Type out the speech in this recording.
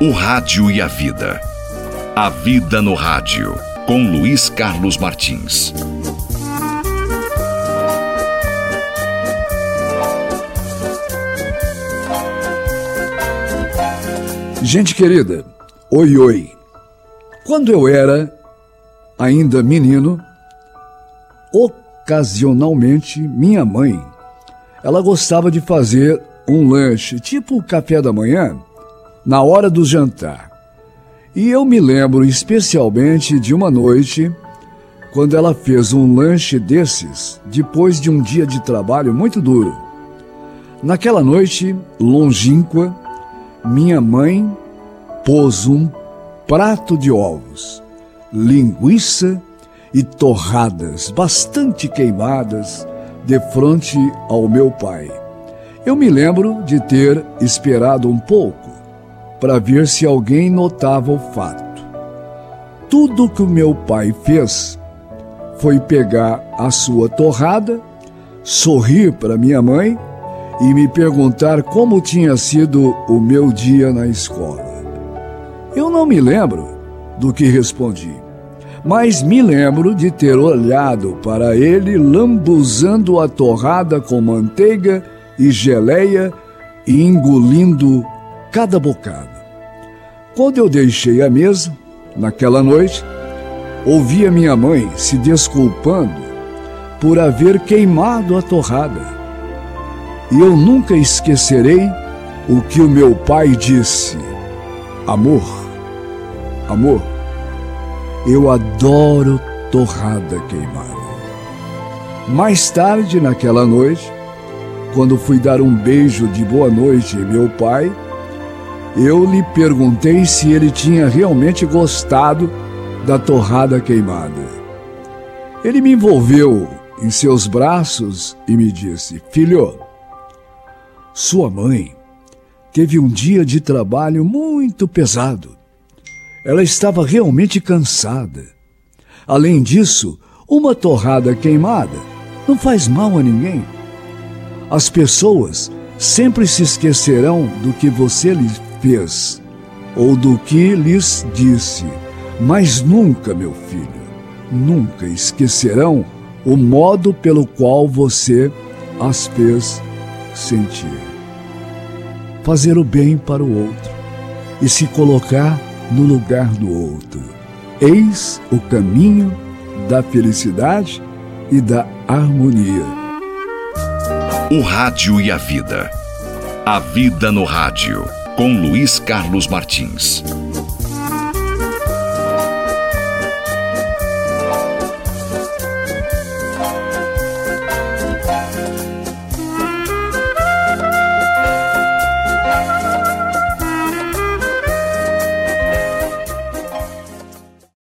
O Rádio e a Vida. A Vida no Rádio, com Luiz Carlos Martins. Gente querida, oi oi. Quando eu era ainda menino, ocasionalmente minha mãe, ela gostava de fazer um lanche, tipo café da manhã, na hora do jantar. E eu me lembro especialmente de uma noite quando ela fez um lanche desses depois de um dia de trabalho muito duro. Naquela noite longínqua, minha mãe pôs um prato de ovos, linguiça e torradas bastante queimadas de frente ao meu pai. Eu me lembro de ter esperado um pouco para ver se alguém notava o fato. Tudo que o meu pai fez foi pegar a sua torrada, sorrir para minha mãe e me perguntar como tinha sido o meu dia na escola. Eu não me lembro do que respondi, mas me lembro de ter olhado para ele lambuzando a torrada com manteiga e geleia e engolindo cada bocado. Quando eu deixei a mesa, naquela noite, ouvi a minha mãe se desculpando por haver queimado a torrada. E eu nunca esquecerei o que o meu pai disse: Amor, amor, eu adoro torrada queimada. Mais tarde, naquela noite, quando fui dar um beijo de boa noite em meu pai, eu lhe perguntei se ele tinha realmente gostado da torrada queimada. Ele me envolveu em seus braços e me disse: Filho, sua mãe teve um dia de trabalho muito pesado. Ela estava realmente cansada. Além disso, uma torrada queimada não faz mal a ninguém. As pessoas sempre se esquecerão do que você lhes fez ou do que lhes disse, mas nunca, meu filho, nunca esquecerão o modo pelo qual você as fez sentir. Fazer o bem para o outro e se colocar no lugar do outro. Eis o caminho da felicidade e da harmonia. O Rádio e a Vida. A Vida no Rádio, com Luiz Carlos Martins.